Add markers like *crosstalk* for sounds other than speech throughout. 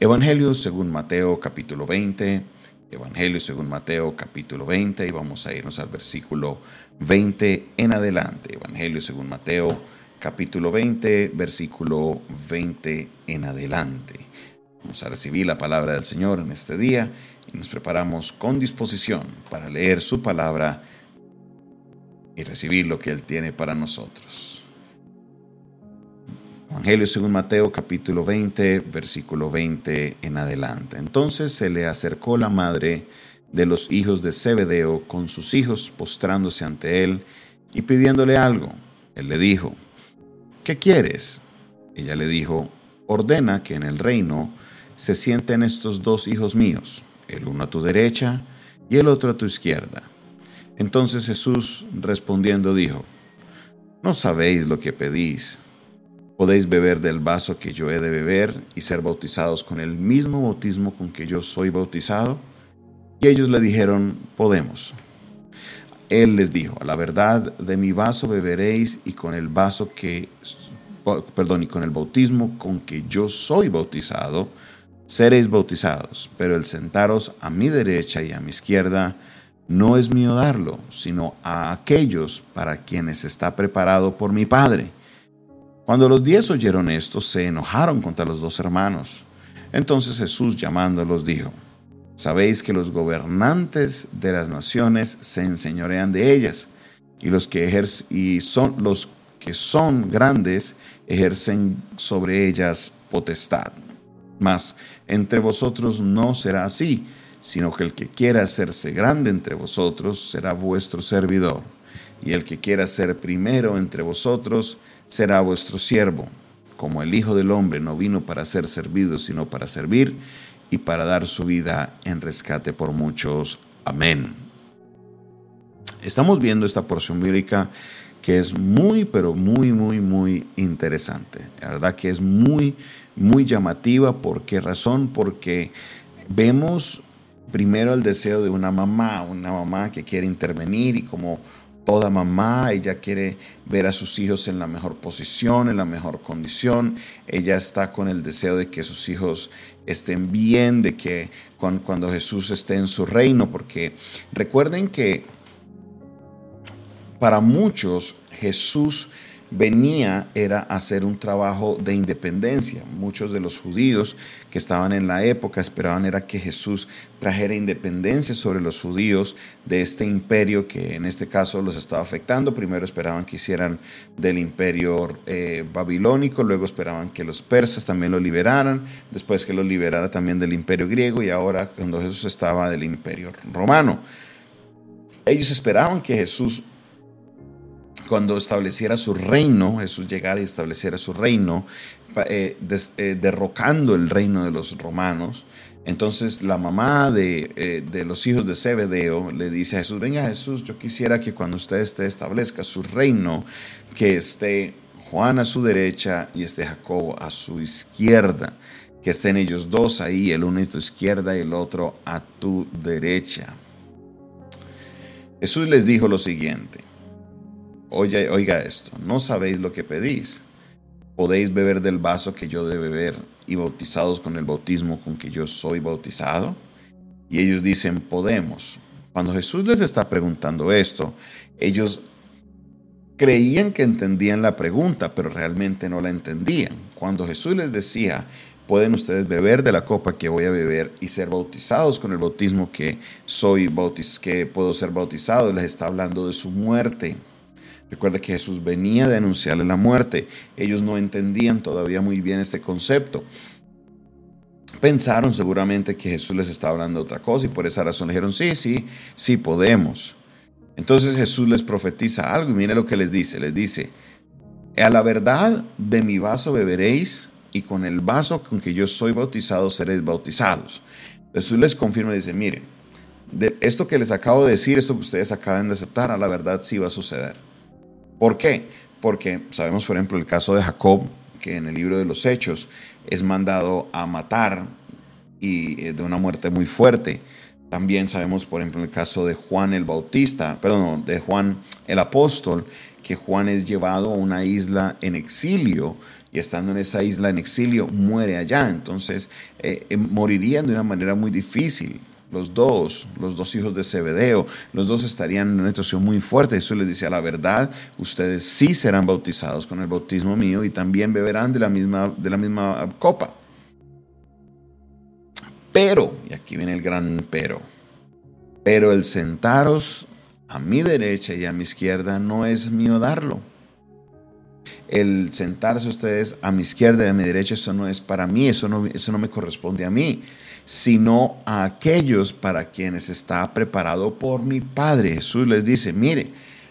Evangelio según Mateo capítulo 20, Evangelio según Mateo capítulo 20 y vamos a irnos al versículo 20 en adelante. Evangelio según Mateo capítulo 20, versículo 20 en adelante. Vamos a recibir la palabra del Señor en este día y nos preparamos con disposición para leer su palabra y recibir lo que Él tiene para nosotros. Evangelio según Mateo capítulo 20, versículo 20 en adelante. Entonces se le acercó la madre de los hijos de Zebedeo con sus hijos postrándose ante él y pidiéndole algo. Él le dijo, ¿qué quieres? Ella le dijo, ordena que en el reino se sienten estos dos hijos míos, el uno a tu derecha y el otro a tu izquierda. Entonces Jesús respondiendo dijo, no sabéis lo que pedís. ¿Podéis beber del vaso que yo he de beber y ser bautizados con el mismo bautismo con que yo soy bautizado? Y ellos le dijeron, podemos. Él les dijo, a la verdad de mi vaso beberéis y con el vaso que, perdón, y con el bautismo con que yo soy bautizado, seréis bautizados, pero el sentaros a mi derecha y a mi izquierda no es mío darlo, sino a aquellos para quienes está preparado por mi Padre. Cuando los diez oyeron esto, se enojaron contra los dos hermanos. Entonces Jesús llamándolos dijo, Sabéis que los gobernantes de las naciones se enseñorean de ellas, y los que, y son, los que son grandes ejercen sobre ellas potestad. Mas entre vosotros no será así, sino que el que quiera hacerse grande entre vosotros será vuestro servidor, y el que quiera ser primero entre vosotros será vuestro siervo, como el Hijo del Hombre no vino para ser servido, sino para servir y para dar su vida en rescate por muchos. Amén. Estamos viendo esta porción bíblica que es muy, pero muy, muy, muy interesante. La verdad que es muy, muy llamativa. ¿Por qué razón? Porque vemos primero el deseo de una mamá, una mamá que quiere intervenir y como toda mamá, ella quiere ver a sus hijos en la mejor posición, en la mejor condición, ella está con el deseo de que sus hijos estén bien, de que cuando Jesús esté en su reino, porque recuerden que para muchos Jesús venía era hacer un trabajo de independencia. Muchos de los judíos que estaban en la época esperaban era que Jesús trajera independencia sobre los judíos de este imperio que en este caso los estaba afectando. Primero esperaban que hicieran del imperio eh, babilónico, luego esperaban que los persas también lo liberaran, después que lo liberara también del imperio griego y ahora cuando Jesús estaba del imperio romano. Ellos esperaban que Jesús cuando estableciera su reino, Jesús llegara y estableciera su reino, eh, eh, derrocando el reino de los romanos. Entonces la mamá de, eh, de, los hijos de Zebedeo le dice a Jesús, venga Jesús, yo quisiera que cuando usted esté establezca su reino, que esté Juan a su derecha y esté Jacobo a su izquierda, que estén ellos dos ahí, el uno a tu izquierda y el otro a tu derecha. Jesús les dijo lo siguiente, Oiga, oiga esto, no sabéis lo que pedís. ¿Podéis beber del vaso que yo de beber y bautizados con el bautismo con que yo soy bautizado? Y ellos dicen, podemos. Cuando Jesús les está preguntando esto, ellos creían que entendían la pregunta, pero realmente no la entendían. Cuando Jesús les decía, pueden ustedes beber de la copa que voy a beber y ser bautizados con el bautismo que soy bautiz que puedo ser bautizado, les está hablando de su muerte. Recuerda que Jesús venía de anunciarle la muerte. Ellos no entendían todavía muy bien este concepto. Pensaron seguramente que Jesús les estaba hablando de otra cosa y por esa razón dijeron, sí, sí, sí podemos. Entonces Jesús les profetiza algo y mire lo que les dice. Les dice, a la verdad de mi vaso beberéis y con el vaso con que yo soy bautizado seréis bautizados. Jesús les confirma y dice, mire, de esto que les acabo de decir, esto que ustedes acaban de aceptar, a la verdad sí va a suceder. ¿Por qué? Porque sabemos, por ejemplo, el caso de Jacob, que en el libro de los Hechos es mandado a matar y eh, de una muerte muy fuerte. También sabemos, por ejemplo, el caso de Juan el Bautista, perdón, de Juan el Apóstol, que Juan es llevado a una isla en exilio y estando en esa isla en exilio, muere allá. Entonces, eh, eh, morirían de una manera muy difícil. Los dos, los dos hijos de Zebedeo, los dos estarían en una situación muy fuerte. Jesús les dice, a la verdad, ustedes sí serán bautizados con el bautismo mío y también beberán de la misma, de la misma copa. Pero, y aquí viene el gran pero, pero el sentaros a mi derecha y a mi izquierda no es mío darlo el sentarse ustedes a mi izquierda y a mi derecha, eso no es para mí, eso no, eso no me corresponde a mí, sino a aquellos para quienes está preparado por mi Padre. Jesús les dice, mire,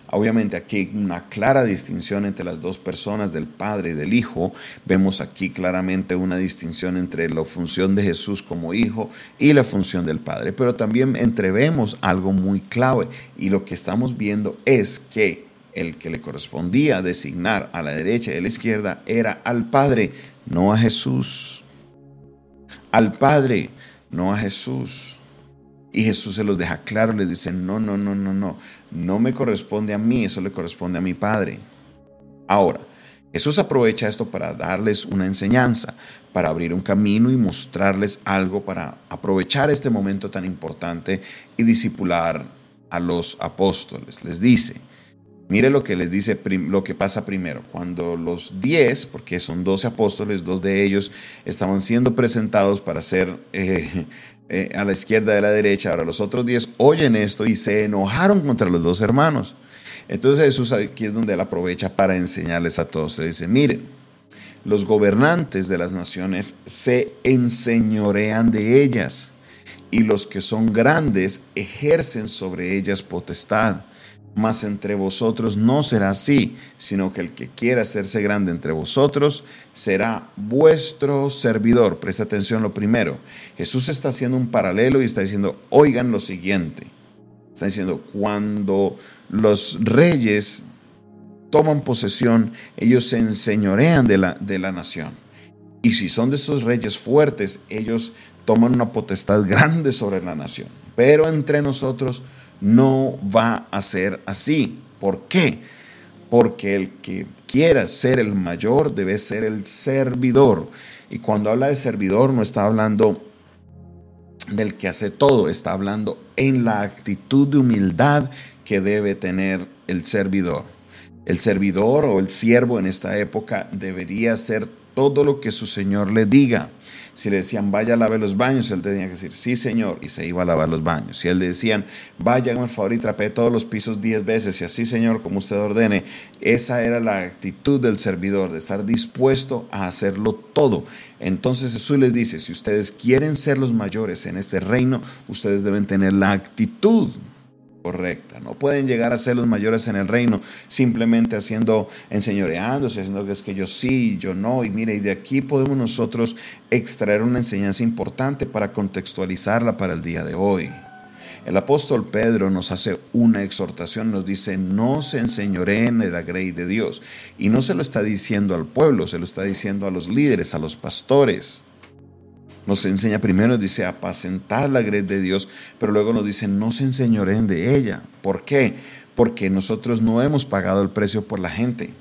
Obviamente aquí hay una clara distinción entre las dos personas, del Padre y del Hijo. Vemos aquí claramente una distinción entre la función de Jesús como Hijo y la función del Padre. Pero también entrevemos algo muy clave y lo que estamos viendo es que el que le correspondía designar a la derecha y a la izquierda era al Padre, no a Jesús. Al Padre, no a Jesús. Y Jesús se los deja claro, les dice, no, no, no, no, no, no me corresponde a mí, eso le corresponde a mi Padre. Ahora, Jesús aprovecha esto para darles una enseñanza, para abrir un camino y mostrarles algo, para aprovechar este momento tan importante y disipular a los apóstoles. Les dice, Mire lo que les dice, lo que pasa primero. Cuando los diez, porque son doce apóstoles, dos de ellos estaban siendo presentados para ser eh, *laughs* eh, a la izquierda a la derecha. Ahora los otros diez oyen esto y se enojaron contra los dos hermanos. Entonces Jesús aquí es donde él aprovecha para enseñarles a todos. Se dice, miren, los gobernantes de las naciones se enseñorean de ellas y los que son grandes ejercen sobre ellas potestad mas entre vosotros no será así, sino que el que quiera hacerse grande entre vosotros será vuestro servidor. Presta atención lo primero. Jesús está haciendo un paralelo y está diciendo, oigan lo siguiente. Está diciendo, cuando los reyes toman posesión, ellos se enseñorean de la, de la nación. Y si son de esos reyes fuertes, ellos toman una potestad grande sobre la nación. Pero entre nosotros no va a ser así. ¿Por qué? Porque el que quiera ser el mayor debe ser el servidor. Y cuando habla de servidor no está hablando del que hace todo, está hablando en la actitud de humildad que debe tener el servidor. El servidor o el siervo en esta época debería ser todo lo que su Señor le diga. Si le decían, vaya a lavar los baños, él tenía que decir, sí, señor, y se iba a lavar los baños. Si él le decían, vaya, por favor y trapee todos los pisos diez veces, y así, señor, como usted ordene, esa era la actitud del servidor, de estar dispuesto a hacerlo todo. Entonces Jesús les dice, si ustedes quieren ser los mayores en este reino, ustedes deben tener la actitud No pueden llegar a ser los mayores en el reino simplemente haciendo, enseñoreándose, haciendo que es que yo sí, yo no. Y mire, y de aquí podemos nosotros extraer una enseñanza importante para contextualizarla para el día de hoy. El apóstol Pedro nos hace una exhortación, nos dice, no se enseñoreen en la grey de Dios. Y no se lo está diciendo al pueblo, se lo está diciendo a los líderes, a los pastores nos enseña primero, dice, apacentar la grey de Dios, pero luego nos dice, no se enseñoren de ella. ¿Por qué? Porque nosotros no hemos pagado el precio por la gente.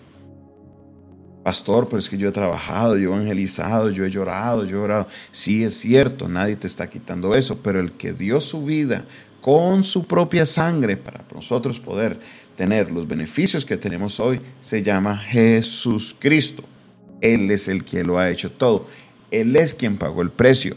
Pastor, pero es que yo he trabajado, yo he evangelizado, yo he llorado, yo he orado. Sí, es cierto, nadie te está quitando eso, pero el que dio su vida con su propia sangre para nosotros poder tener los beneficios que tenemos hoy, se llama Jesús Cristo. Él es el que lo ha hecho todo. Él es quien pagó el precio.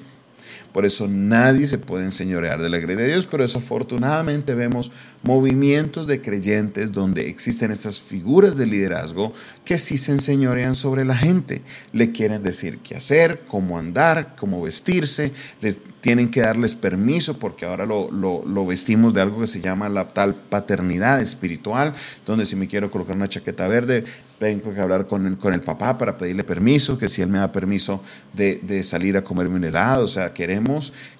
Por eso nadie se puede enseñorear de la gracia de Dios, pero desafortunadamente vemos movimientos de creyentes donde existen estas figuras de liderazgo que sí se enseñorean sobre la gente. Le quieren decir qué hacer, cómo andar, cómo vestirse, les tienen que darles permiso porque ahora lo, lo vestimos de algo que se llama la tal paternidad espiritual, donde si me quiero colocar una chaqueta verde, tengo que hablar con el, con el papá para pedirle permiso, que si él me da permiso de, salir a comerme un helado. O sea, queremos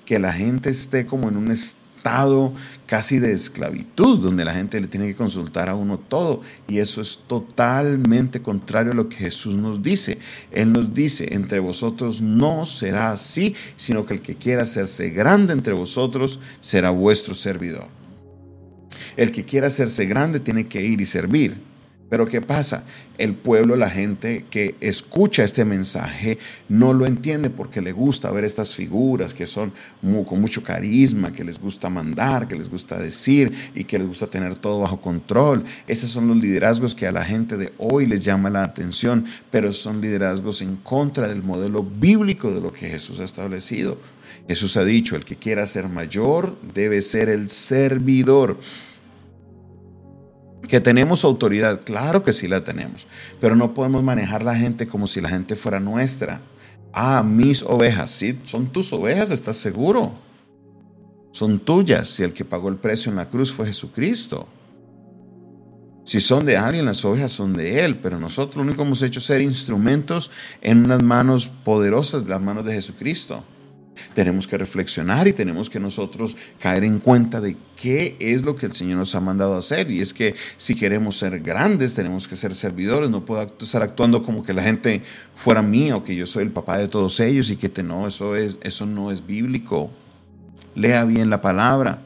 que la gente esté como en un estado casi de esclavitud, donde la gente le tiene que consultar a uno todo. Y eso es totalmente contrario a lo que Jesús nos dice. Él nos dice, entre vosotros no será así, sino que el que quiera hacerse grande entre vosotros será vuestro servidor. El que quiera hacerse grande tiene que ir y servir. Pero ¿qué pasa? El pueblo, la gente que escucha este mensaje, no lo entiende porque le gusta ver estas figuras que son con mucho carisma, que les gusta mandar, que les gusta decir y que les gusta tener todo bajo control. Esos son los liderazgos que a la gente de hoy les llama la atención, pero son liderazgos en contra del modelo bíblico de lo que Jesús ha establecido. Jesús ha dicho, el que quiera ser mayor debe ser el servidor. Que tenemos autoridad, claro que sí la tenemos, pero no podemos manejar la gente como si la gente fuera nuestra. Ah, mis ovejas, sí, son tus ovejas, ¿estás seguro? Son tuyas, y el que pagó el precio en la cruz fue Jesucristo. Si son de alguien, las ovejas son de Él, pero nosotros lo único que hemos hecho es ser instrumentos en unas manos poderosas, las manos de Jesucristo tenemos que reflexionar y tenemos que nosotros caer en cuenta de qué es lo que el Señor nos ha mandado hacer. Y es que si queremos ser grandes, tenemos que ser servidores. No puedo estar actuando como que la gente fuera mía o que yo soy el papá de todos ellos y que te, no, eso, es, eso no es bíblico. Lea bien la palabra.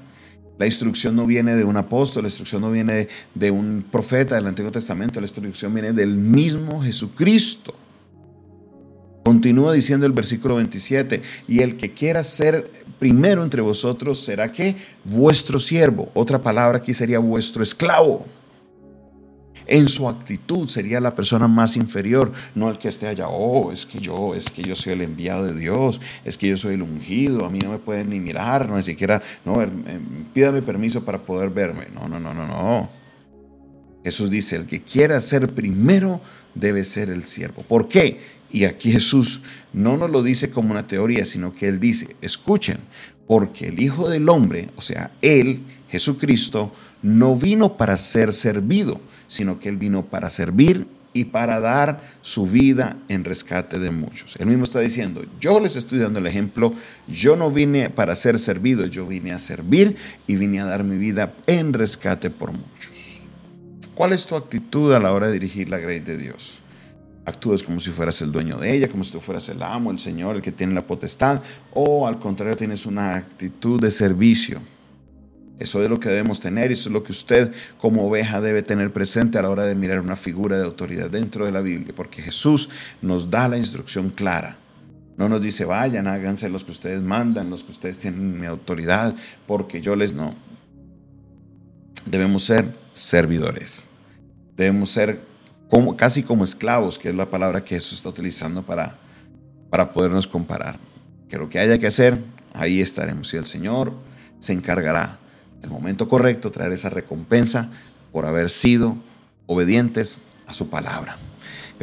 La instrucción no viene de un apóstol, la instrucción no viene de, de un profeta del Antiguo Testamento, la instrucción viene del mismo Jesucristo. Continúa diciendo el versículo 27, y el que quiera ser primero entre vosotros será que vuestro siervo, otra palabra aquí sería vuestro esclavo. En su actitud sería la persona más inferior, no el que esté allá, oh, es que yo, es que yo soy el enviado de Dios, es que yo soy el ungido, a mí no me pueden ni mirar, no ni siquiera, no, eh, pídame permiso para poder verme. No, no, no, no, no. Jesús dice, el que quiera ser primero debe ser el siervo. ¿Por qué? Y aquí Jesús no nos lo dice como una teoría, sino que Él dice, escuchen, porque el Hijo del Hombre, o sea, Él, Jesucristo, no vino para ser servido, sino que Él vino para servir y para dar su vida en rescate de muchos. Él mismo está diciendo, yo les estoy dando el ejemplo, yo no vine para ser servido, yo vine a servir y vine a dar mi vida en rescate por muchos. ¿Cuál es tu actitud a la hora de dirigir la grey de Dios? Actúas como si fueras el dueño de ella, como si tú fueras el amo, el Señor, el que tiene la potestad, o al contrario tienes una actitud de servicio. Eso es lo que debemos tener y eso es lo que usted como oveja debe tener presente a la hora de mirar una figura de autoridad dentro de la Biblia, porque Jesús nos da la instrucción clara. No nos dice, vayan, háganse los que ustedes mandan, los que ustedes tienen mi autoridad, porque yo les no. Debemos ser servidores. Debemos ser casi como esclavos, que es la palabra que Jesús está utilizando para, para podernos comparar. Que lo que haya que hacer, ahí estaremos. Y el Señor se encargará, el momento correcto, traer esa recompensa por haber sido obedientes a su palabra.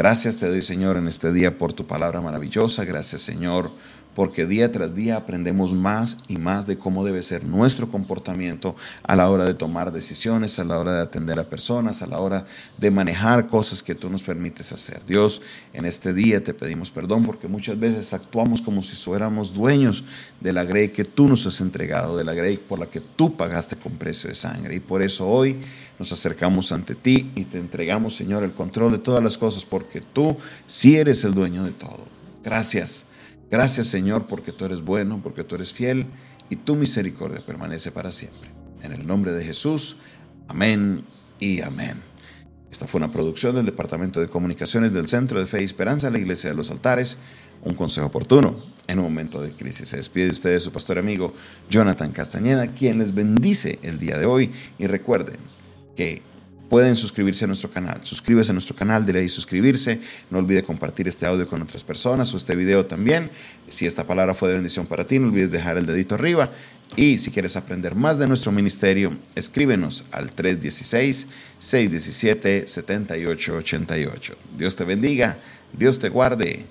Gracias te doy, Señor, en este día por tu palabra maravillosa. Gracias, Señor porque día tras día aprendemos más y más de cómo debe ser nuestro comportamiento a la hora de tomar decisiones, a la hora de atender a personas, a la hora de manejar cosas que tú nos permites hacer. Dios, en este día te pedimos perdón porque muchas veces actuamos como si fuéramos dueños de la grey que tú nos has entregado, de la grey por la que tú pagaste con precio de sangre. Y por eso hoy nos acercamos ante ti y te entregamos, Señor, el control de todas las cosas porque tú sí eres el dueño de todo. Gracias Gracias Señor porque tú eres bueno, porque tú eres fiel y tu misericordia permanece para siempre. En el nombre de Jesús, amén y amén. Esta fue una producción del Departamento de Comunicaciones del Centro de Fe y Esperanza, la Iglesia de los Altares. Un consejo oportuno en un momento de crisis. Se despide de ustedes su pastor amigo Jonathan Castañeda, quien les bendice el día de hoy. Y recuerden que pueden suscribirse a nuestro canal. Suscríbase a nuestro canal, dile ahí suscribirse. No olvide compartir este audio con otras personas o este video también. Si esta palabra fue de bendición para ti, no olvides dejar el dedito arriba. Y si quieres aprender más de nuestro ministerio, escríbenos al 316-617-7888. Dios te bendiga, Dios te guarde.